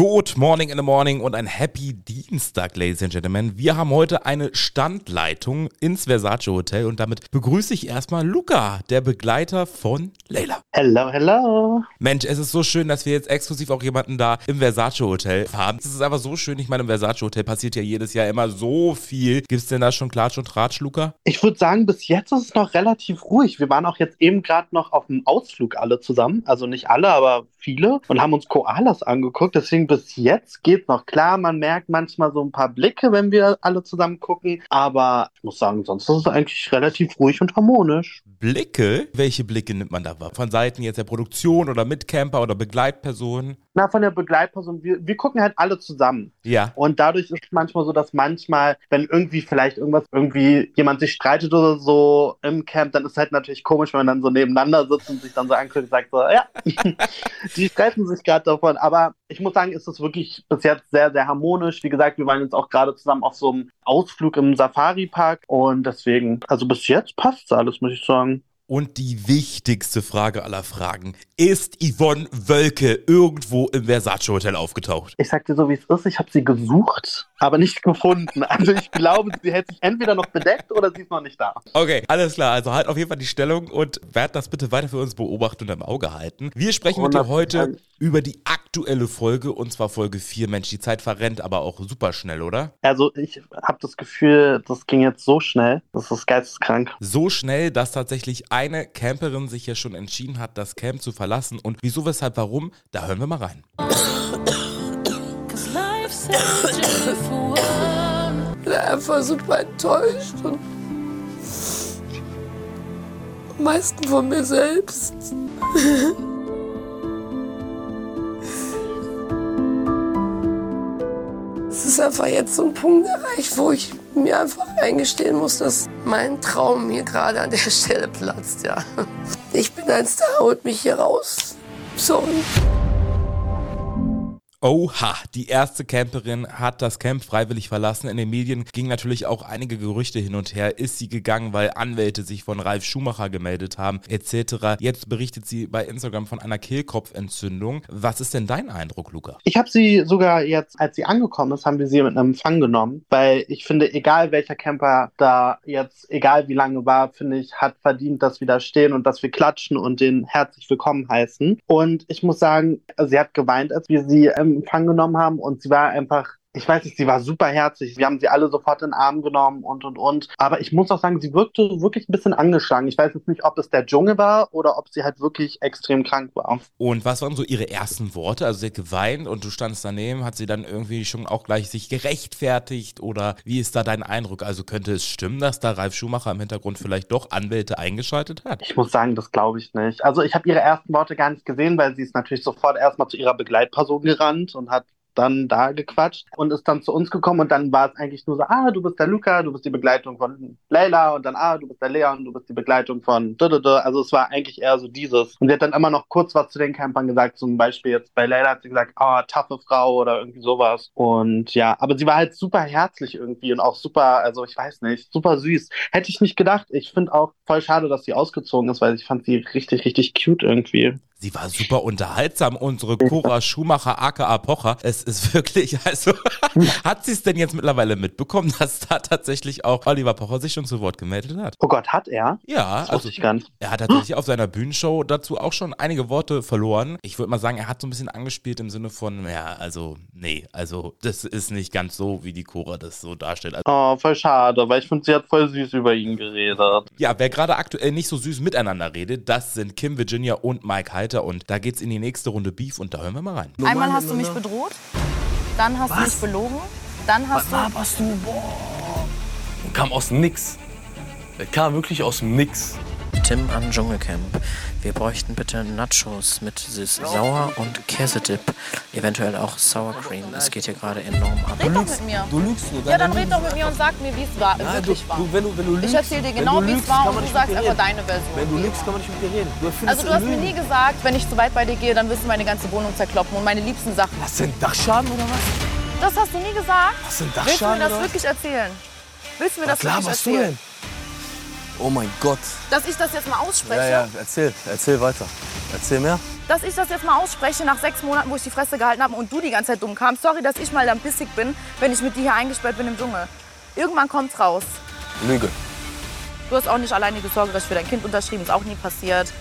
Good morning in the morning und ein Happy Dienstag, Ladies and Gentlemen. Wir haben heute eine Standleitung ins Versace Hotel und damit begrüße ich erstmal Luca, der Begleiter von Leila. Hello, hello. Mensch, es ist so schön, dass wir jetzt exklusiv auch jemanden da im Versace Hotel haben. Es ist einfach so schön. Ich meine, im Versace Hotel passiert ja jedes Jahr immer so viel. Gibt es denn da schon Klatsch und Tratsch, Luca? Ich würde sagen, bis jetzt ist es noch relativ ruhig. Wir waren auch jetzt eben gerade noch auf einem Ausflug alle zusammen. Also nicht alle, aber viele. Und haben uns Koalas angeguckt. Deswegen bis jetzt geht noch. Klar, man merkt manchmal so ein paar Blicke, wenn wir alle zusammen gucken. Aber ich muss sagen, sonst ist es eigentlich relativ ruhig und harmonisch. Blicke? Welche Blicke nimmt man da wahr? Von Seiten jetzt der Produktion oder Mitcamper oder Begleitpersonen? Na, von der Begleitperson, wir, wir gucken halt alle zusammen. Ja. Und dadurch ist es manchmal so, dass manchmal, wenn irgendwie vielleicht irgendwas, irgendwie jemand sich streitet oder so im Camp, dann ist es halt natürlich komisch, wenn man dann so nebeneinander sitzt und sich dann so anguckt und sagt so, ja, die streiten sich gerade davon. Aber ich muss sagen, ist es wirklich bis jetzt sehr, sehr harmonisch. Wie gesagt, wir waren jetzt auch gerade zusammen auf so einem Ausflug im Safari-Park und deswegen, also bis jetzt passt es alles, muss ich sagen. Und die wichtigste Frage aller Fragen. Ist Yvonne Wölke irgendwo im Versace Hotel aufgetaucht? Ich sag dir so, wie es ist. Ich habe sie gesucht, aber nicht gefunden. Also ich glaube, sie hätte sich entweder noch bedeckt oder sie ist noch nicht da. Okay, alles klar. Also halt auf jeden Fall die Stellung und werd das bitte weiter für uns beobachten und im Auge halten. Wir sprechen mit dir heute über die aktuelle Folge und zwar Folge 4. Mensch, die Zeit verrennt aber auch super schnell, oder? Also ich habe das Gefühl, das ging jetzt so schnell. Das ist geisteskrank. So schnell, dass tatsächlich eine Camperin sich ja schon entschieden hat, das Camp zu verlassen. Und wieso, weshalb, warum? Da hören wir mal rein. Ich bin einfach super enttäuscht und am meisten von mir selbst. Es ist einfach jetzt so ein Punkt erreicht, wo ich mir einfach eingestehen muss, dass mein Traum mir gerade an der Stelle platzt, ja. Ich bin ein Star, holt mich hier raus. Sorry. Oha, die erste Camperin hat das Camp freiwillig verlassen. In den Medien gingen natürlich auch einige Gerüchte hin und her. Ist sie gegangen, weil Anwälte sich von Ralf Schumacher gemeldet haben, etc. Jetzt berichtet sie bei Instagram von einer Kehlkopfentzündung. Was ist denn dein Eindruck, Luca? Ich habe sie sogar jetzt, als sie angekommen ist, haben wir sie mit einem Empfang genommen, weil ich finde, egal welcher Camper da jetzt, egal wie lange war, finde ich, hat verdient, dass wir da stehen und dass wir klatschen und den herzlich willkommen heißen. Und ich muss sagen, sie hat geweint, als wir sie im Empfang genommen haben und sie war einfach ich weiß nicht, sie war super herzig. Wir haben sie alle sofort in den Arm genommen und und und. Aber ich muss auch sagen, sie wirkte wirklich ein bisschen angeschlagen. Ich weiß jetzt nicht, ob es der Dschungel war oder ob sie halt wirklich extrem krank war. Und was waren so ihre ersten Worte? Also sie hat geweint und du standst daneben. Hat sie dann irgendwie schon auch gleich sich gerechtfertigt oder wie ist da dein Eindruck? Also könnte es stimmen, dass da Ralf Schumacher im Hintergrund vielleicht doch Anwälte eingeschaltet hat? Ich muss sagen, das glaube ich nicht. Also ich habe ihre ersten Worte gar nicht gesehen, weil sie ist natürlich sofort erstmal zu ihrer Begleitperson gerannt und hat dann da gequatscht und ist dann zu uns gekommen und dann war es eigentlich nur so, ah, du bist der Luca, du bist die Begleitung von Leila und dann, ah, du bist der Leon, du bist die Begleitung von also es war eigentlich eher so dieses. Und sie hat dann immer noch kurz was zu den Campern gesagt, zum Beispiel jetzt bei Leila hat sie gesagt, ah, oh, taffe Frau oder irgendwie sowas und ja, aber sie war halt super herzlich irgendwie und auch super, also ich weiß nicht, super süß. Hätte ich nicht gedacht. Ich finde auch voll schade, dass sie ausgezogen ist, weil ich fand sie richtig, richtig cute irgendwie. Sie war super unterhaltsam, unsere Cora Schumacher aka Pocher. Es ist wirklich, also, hat sie es denn jetzt mittlerweile mitbekommen, dass da tatsächlich auch Oliver Pocher sich schon zu Wort gemeldet hat? Oh Gott, hat er? Ja, das also ich ganz. er hat tatsächlich auf seiner Bühnenshow dazu auch schon einige Worte verloren. Ich würde mal sagen, er hat so ein bisschen angespielt im Sinne von, ja, also, nee, also, das ist nicht ganz so, wie die Cora das so darstellt. Also, oh, voll schade, weil ich finde, sie hat voll süß über ihn geredet. Ja, wer gerade aktuell nicht so süß miteinander redet, das sind Kim Virginia und Mike Heiter und da geht's in die nächste Runde Beef und da hören wir mal rein. Einmal hast du mich bedroht, dann hast Was? du mich belogen, dann hast Was du. laberst du? Boah. Und kam aus dem Nix. Der kam wirklich aus dem Nix. Tim an Dschungelcamp. Wir bräuchten bitte Nachos mit süß sauer und Käsedip. Eventuell auch Sour Cream. Es geht hier gerade enorm ab. Red doch mit mir. Du lügst nur. Ja, dann red doch mit mir und sag mir, wie es war, Nein, du, wirklich war. du, wenn du, wenn du lügst, Ich erzähl dir genau, wie es war und du sagst einfach deine Version. Wenn du lügst, kann man nicht mit dir reden. Du Also du hast mir nie gesagt, wenn ich zu weit bei dir gehe, dann wirst du meine ganze Wohnung zerkloppen und meine liebsten Sachen. Du einen Dachschaden oder was? Das hast du nie gesagt. Hast du einen Willst du mir Dachschaden das oder was? wirklich erzählen? Willst du mir Was das wirklich laberst du erzählen? denn? Oh mein Gott. Dass ich das jetzt mal ausspreche. Ja, ja, erzähl, erzähl weiter. Erzähl mehr. Dass ich das jetzt mal ausspreche nach sechs Monaten, wo ich die Fresse gehalten habe und du die ganze Zeit dumm kamst. Sorry, dass ich mal dann pissig bin, wenn ich mit dir hier eingesperrt bin im Dschungel. Irgendwann kommt's raus. Lüge. Du hast auch nicht alleine Sorgerecht für dein Kind unterschrieben, ist auch nie passiert.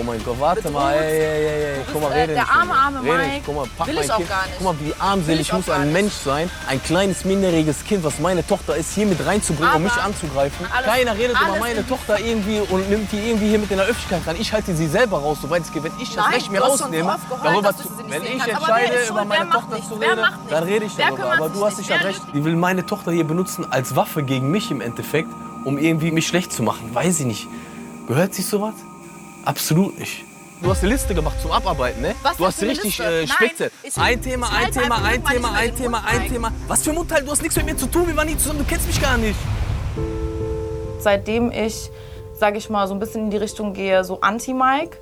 Oh mein Gott, warte mal, ey, ey, ey, ey. Guck mal, bist, äh, rede der arme, arme rede Mike. nicht. Guck mal, pack Will mein ich auch kind. gar nicht. Guck mal, wie armselig ich muss ein. Mensch sein, ein kleines minderjähriges Kind, was meine Tochter ist, hier mit reinzubringen und Aber- mich anzugreifen. Alles- Keiner redet über meine in- Tochter irgendwie und nimmt die irgendwie hier mit in der Öffentlichkeit ran. Ich halte sie selber raus, soweit es geht. Wenn ich das Nein, Recht mir rausnehme, darüber zu, wenn ich entscheide, über meine Tochter zu reden, dann rede ich darüber. Aber du hast nicht? sicher Wer recht. Die will meine Tochter hier benutzen als Waffe gegen mich im Endeffekt, um irgendwie mich schlecht zu machen. Weiß ich nicht. Gehört sich sowas? Absolut nicht. Du hast eine Liste gemacht zum Abarbeiten, ne? Was du hast richtig äh, spitze. Ein Thema, ein Thema, ein Thema, ein Thema, ein. Thema. Was für Mundteil? Du hast nichts mit mir zu tun. Wir waren nie zusammen. Du kennst mich gar nicht. Seitdem ich, sage ich mal, so ein bisschen in die Richtung gehe, so Anti-Mike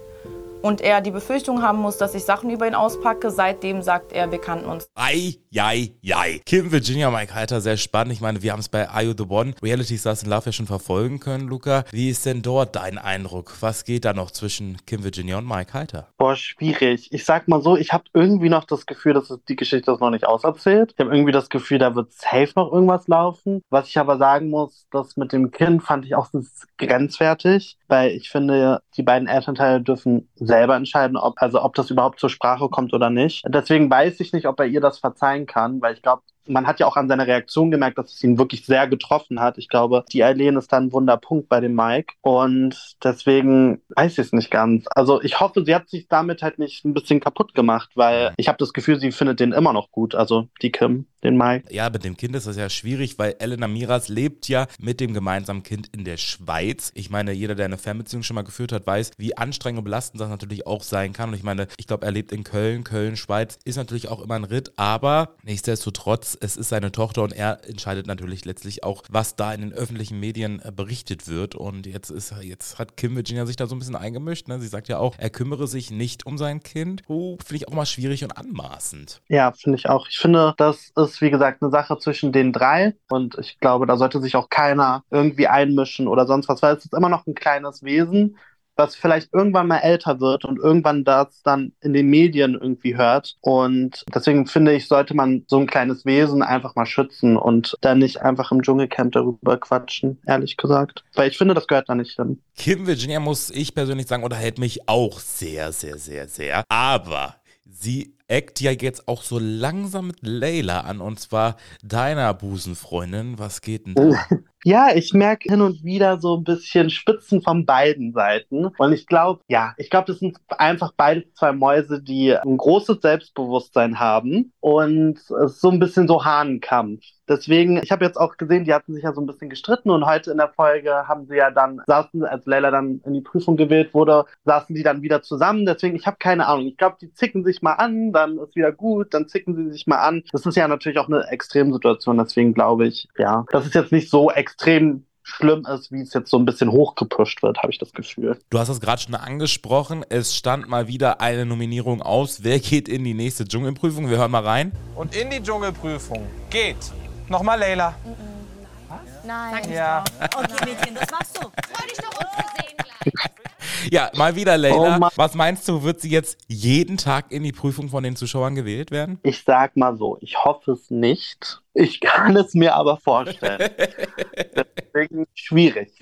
und er die Befürchtung haben muss, dass ich Sachen über ihn auspacke, seitdem sagt er, wir kannten uns. Ei, jei, jei. Kim Virginia, Mike Halter, sehr spannend. Ich meine, wir haben es bei Are You The One, Reality Stars in Love ja schon verfolgen können, Luca. Wie ist denn dort dein Eindruck? Was geht da noch zwischen Kim Virginia und Mike Halter? Boah, schwierig. Ich sag mal so, ich habe irgendwie noch das Gefühl, dass es- die Geschichte ist noch nicht auserzählt. Ich habe irgendwie das Gefühl, da wird safe noch irgendwas laufen. Was ich aber sagen muss, das mit dem Kind fand ich auch grenzwertig, weil ich finde, die beiden Elternteile dürfen selber entscheiden, ob, also ob das überhaupt zur Sprache kommt oder nicht. Deswegen weiß ich nicht, ob er ihr das verzeihen kann, weil ich glaube, man hat ja auch an seiner Reaktion gemerkt, dass es ihn wirklich sehr getroffen hat. Ich glaube, die Eileen ist dann ein Wunderpunkt bei dem Mike. Und deswegen weiß ich es nicht ganz. Also ich hoffe, sie hat sich damit halt nicht ein bisschen kaputt gemacht, weil ich habe das Gefühl, sie findet den immer noch gut. Also die Kim, den Mike. Ja, mit dem Kind ist das ja schwierig, weil Elena Miras lebt ja mit dem gemeinsamen Kind in der Schweiz. Ich meine, jeder, der eine Fernbeziehung schon mal geführt hat, weiß, wie anstrengend und belastend das natürlich auch sein kann. Und ich meine, ich glaube, er lebt in Köln. Köln, Schweiz ist natürlich auch immer ein Ritt, aber nichtsdestotrotz, es ist seine Tochter und er entscheidet natürlich letztlich auch, was da in den öffentlichen Medien äh, berichtet wird. Und jetzt ist jetzt hat Kim Virginia sich da so ein bisschen eingemischt. Ne? Sie sagt ja auch, er kümmere sich nicht um sein Kind. Oh, finde ich auch mal schwierig und anmaßend. Ja, finde ich auch. Ich finde, das ist, wie gesagt, eine Sache zwischen den drei. Und ich glaube, da sollte sich auch keiner irgendwie einmischen oder sonst was, weil es ist immer noch ein kleines Wesen, was vielleicht irgendwann mal älter wird und irgendwann das dann in den Medien irgendwie hört. Und deswegen finde ich, sollte man so ein kleines Wesen einfach mal schützen und dann nicht einfach im Dschungelcamp darüber quatschen, ehrlich gesagt. Weil ich finde, das gehört da nicht hin. Kim Virginia, muss ich persönlich sagen, unterhält mich auch sehr, sehr, sehr, sehr. Aber sie eckt ja jetzt auch so langsam mit Layla an und zwar deiner Busenfreundin. Was geht denn da? Ja, ich merke hin und wieder so ein bisschen Spitzen von beiden Seiten. Und ich glaube, ja, ich glaube, das sind einfach beide zwei Mäuse, die ein großes Selbstbewusstsein haben und es ist so ein bisschen so Hahnenkampf. Deswegen, ich habe jetzt auch gesehen, die hatten sich ja so ein bisschen gestritten und heute in der Folge haben sie ja dann, saßen, als Leila dann in die Prüfung gewählt wurde, saßen die dann wieder zusammen. Deswegen, ich habe keine Ahnung. Ich glaube, die zicken sich mal an, dann ist wieder gut, dann zicken sie sich mal an. Das ist ja natürlich auch eine Extremsituation. Deswegen glaube ich, ja, das ist jetzt nicht so extrem schlimm ist, wie es jetzt so ein bisschen hochgepusht wird, habe ich das Gefühl. Du hast es gerade schon angesprochen. Es stand mal wieder eine Nominierung aus. Wer geht in die nächste Dschungelprüfung? Wir hören mal rein. Und in die Dschungelprüfung geht nochmal Leila. Nein. Ja. Okay, Mädchen, das machst du. Freu dich doch uns zu sehen gleich. Ja, mal wieder Oh Layla. Mann. Was meinst du, wird sie jetzt jeden Tag in die Prüfung von den Zuschauern gewählt werden? Ich sag mal so, ich hoffe es nicht. Ich kann es mir aber vorstellen. Deswegen schwierig.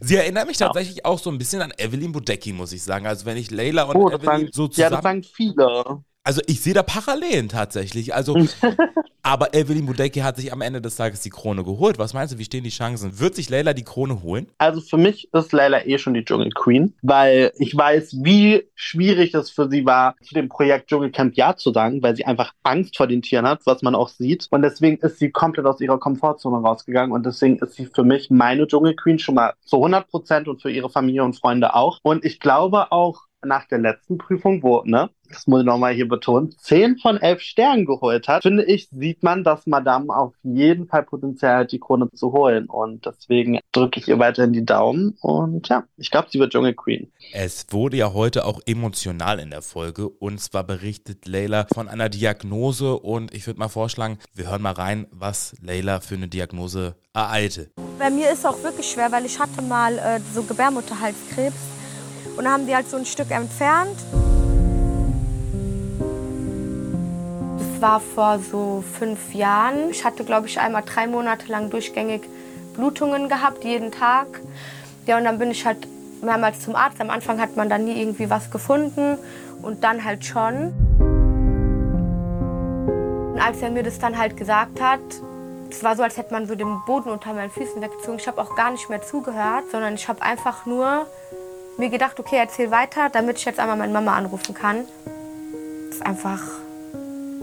Sie erinnert mich tatsächlich auch so ein bisschen an Evelyn Bodecki, muss ich sagen. Also wenn ich Layla und Oh, Evelyn sagen, so ja, zusammen... das sagen viele. Also ich sehe da Parallelen tatsächlich. Also, aber Evelyn Bodecki hat sich am Ende des Tages die Krone geholt. Was meinst du, wie stehen die Chancen? Wird sich Layla die Krone holen? Also für mich ist Layla eh schon die Dschungel Queen, weil ich weiß, wie schwierig es für sie war, zu dem Projekt Dschungelcamp Ja zu sagen, weil sie einfach Angst vor den Tieren hat, was man auch sieht. Und deswegen ist sie komplett aus ihrer Komfortzone rausgegangen und deswegen ist sie für mich meine Dschungel Queen schon mal zu 100 Prozent und für ihre Familie und Freunde auch. Und ich glaube auch, nach der letzten Prüfung, wo, ne, das muss ich nochmal hier betonen, 10 von 11 Sternen geholt hat, finde ich, sieht man, dass Madame auf jeden Fall Potenzial hat, die Krone zu holen. Und deswegen drücke ich ihr weiterhin die Daumen. Und ja, ich glaube, sie wird Dschungel Queen. Es wurde ja heute auch emotional in der Folge und zwar berichtet Layla von einer Diagnose und ich würde mal vorschlagen, wir hören mal rein, was Layla für eine Diagnose ereilte. Bei mir ist es auch wirklich schwer, weil ich hatte mal äh, so Gebärmutterhalskrebs und da haben die halt so ein Stück entfernt. Das war vor so fünf Jahren. Ich hatte, glaube ich, einmal drei Monate lang durchgängig Blutungen gehabt, jeden Tag. Ja, und dann bin ich halt mehrmals zum Arzt. Am Anfang hat man dann nie irgendwie was gefunden und dann halt schon. Und als er mir das dann halt gesagt hat, es war so, als hätte man so den Boden unter meinen Füßen weggezogen. Ich habe auch gar nicht mehr zugehört, sondern ich habe einfach nur mir gedacht, okay, erzähl weiter, damit ich jetzt einmal meine Mama anrufen kann. Das ist einfach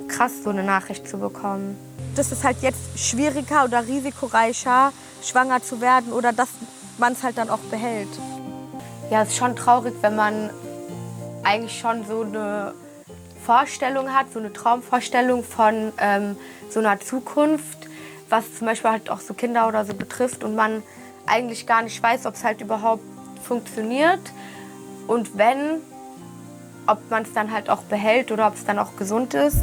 krass, so eine Nachricht zu bekommen. Das ist halt jetzt schwieriger oder risikoreicher, schwanger zu werden oder dass man es halt dann auch behält. Ja, es ist schon traurig, wenn man eigentlich schon so eine Vorstellung hat, so eine Traumvorstellung von ähm, so einer Zukunft, was zum Beispiel halt auch so Kinder oder so betrifft und man eigentlich gar nicht weiß, ob es halt überhaupt funktioniert und wenn, ob man es dann halt auch behält oder ob es dann auch gesund ist.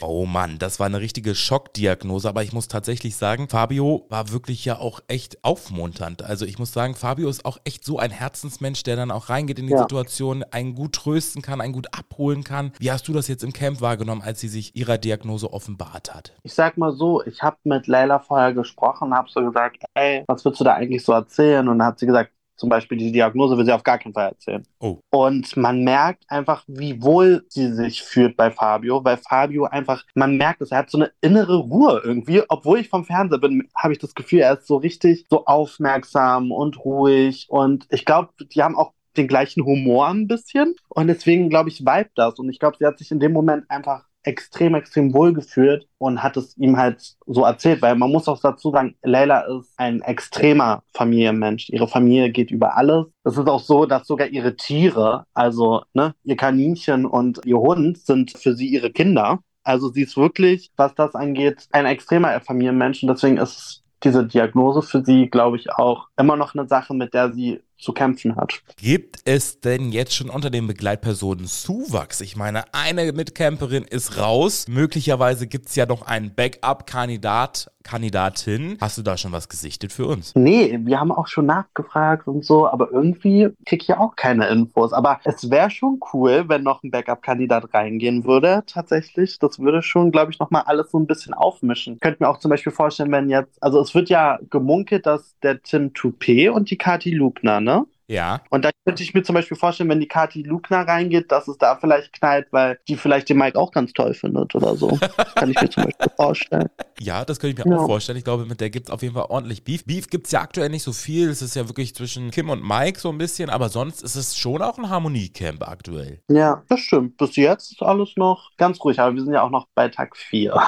Oh Mann, das war eine richtige Schockdiagnose, aber ich muss tatsächlich sagen, Fabio war wirklich ja auch echt aufmunternd. Also ich muss sagen, Fabio ist auch echt so ein Herzensmensch, der dann auch reingeht in die Ja. Situation, einen gut trösten kann, einen gut abholen kann. Wie hast du das jetzt im Camp wahrgenommen, als sie sich ihrer Diagnose offenbart hat? Ich sag mal so, ich habe mit Leila vorher gesprochen, habe so gesagt, ey, was würdest du da eigentlich so erzählen? Und dann hat sie gesagt, zum Beispiel die Diagnose will sie auf gar keinen Fall erzählen. Oh. Und man merkt einfach, wie wohl sie sich fühlt bei Fabio, weil Fabio einfach, man merkt es, er hat so eine innere Ruhe irgendwie. Obwohl ich vom Fernseher bin, habe ich das Gefühl, er ist so richtig so aufmerksam und ruhig. Und ich glaube, die haben auch den gleichen Humor ein bisschen. Und deswegen, glaube ich, vibe das. Und ich glaube, sie hat sich in dem Moment einfach extrem, extrem wohl gefühlt und hat es ihm halt so erzählt, weil man muss auch dazu sagen, Leila ist ein extremer Familienmensch. Ihre Familie geht über alles. Es ist auch so, dass sogar ihre Tiere, also ne, ihr Kaninchen und ihr Hund sind für sie ihre Kinder. Also sie ist wirklich, was das angeht, ein extremer Familienmensch und deswegen ist diese Diagnose für sie, glaube ich, auch immer noch eine Sache, mit der sie zu kämpfen hat. Gibt es denn jetzt schon unter den Begleitpersonen Zuwachs? Ich meine, eine Mitcamperin ist raus. Möglicherweise gibt es ja noch einen Backup-Kandidat, Kandidatin. Hast du da schon was gesichtet für uns? Nee, wir haben auch schon nachgefragt und so, aber irgendwie krieg ich ja auch keine Infos. Aber es wäre schon cool, wenn noch ein Backup-Kandidat reingehen würde, tatsächlich. Das würde schon, glaube ich, nochmal alles so ein bisschen aufmischen. Könnte mir auch zum Beispiel vorstellen, wenn jetzt, also es wird ja gemunkelt, dass der Tim Toupé und die Kati Lugner, ne? Ja. Und da könnte ich mir zum Beispiel vorstellen, wenn die Kati Lugner reingeht, dass es da vielleicht knallt, weil die vielleicht den Mike auch ganz toll findet oder so. Kann ich mir zum Beispiel vorstellen. Ja, das könnte ich mir Ja. auch vorstellen. Ich glaube, mit der gibt es auf jeden Fall ordentlich Beef. Beef gibt es ja aktuell nicht so viel. Es ist ja wirklich zwischen Kim und Mike so ein bisschen, aber sonst ist es schon auch ein Harmoniecamp aktuell. Ja, das stimmt. Bis jetzt ist alles noch ganz ruhig, aber wir sind ja auch noch bei Tag 4.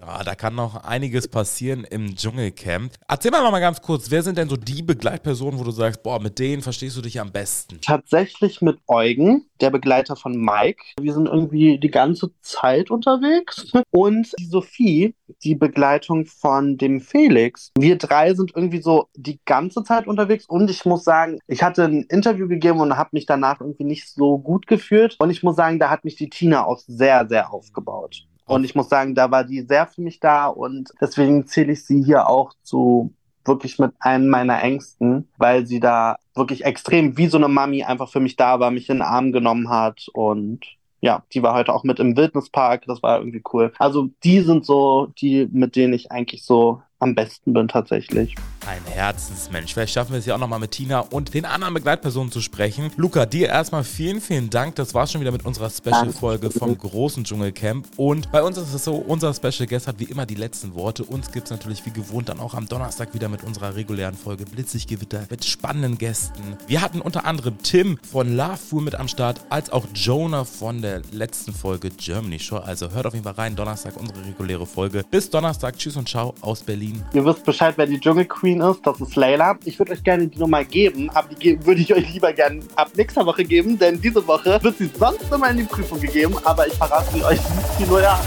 Ah, da kann noch einiges passieren im Dschungelcamp. Erzähl mal noch mal ganz kurz, wer sind denn so die Begleitpersonen, wo du sagst, boah, mit denen verstehst du dich am besten? Tatsächlich mit Eugen, der Begleiter von Mike. Wir sind irgendwie die ganze Zeit unterwegs. Und die Sophie, die Begleitung von dem Felix. Wir drei sind irgendwie so die ganze Zeit unterwegs. Und ich muss sagen, ich hatte ein Interview gegeben und habe mich danach irgendwie nicht so gut gefühlt. Und ich muss sagen, da hat mich die Tina auch sehr, sehr aufgebaut. Und ich muss sagen, da war die sehr für mich da und deswegen zähle ich sie hier auch zu wirklich mit einem meiner Ängsten, weil sie da wirklich extrem wie so eine Mami einfach für mich da war, mich in den Arm genommen hat und ja, die war heute auch mit im Wildnispark, das war irgendwie cool. Also die sind so die, mit denen ich eigentlich so am besten bin tatsächlich. Ein Herzensmensch. Vielleicht schaffen wir es ja auch nochmal mit Tina und den anderen Begleitpersonen zu sprechen. Luca, dir erstmal vielen, vielen Dank. Das war schon wieder mit unserer Special-Folge vom großen Dschungelcamp. Und bei uns ist es so, unser Special Guest hat wie immer die letzten Worte. Uns gibt es natürlich wie gewohnt dann auch am Donnerstag wieder mit unserer regulären Folge Blitzig Gewitter mit spannenden Gästen. Wir hatten unter anderem Tim von Love Fool mit am Start, als auch Jonah von der letzten Folge Germany Show. Also hört auf jeden Fall rein, Donnerstag unsere reguläre Folge. Bis Donnerstag, tschüss und ciao aus Berlin. Ihr wisst Bescheid, wer die Dschungel Queen ist. Das ist Layla. Ich würde euch gerne die Nummer geben, aber die ge- würde ich euch lieber gerne ab nächster Woche geben, denn diese Woche wird sie sonst immer in die Prüfung gegeben, aber ich verrate sie euch nicht die 08.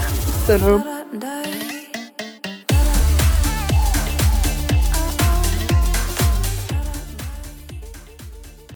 Dann, ähm, Die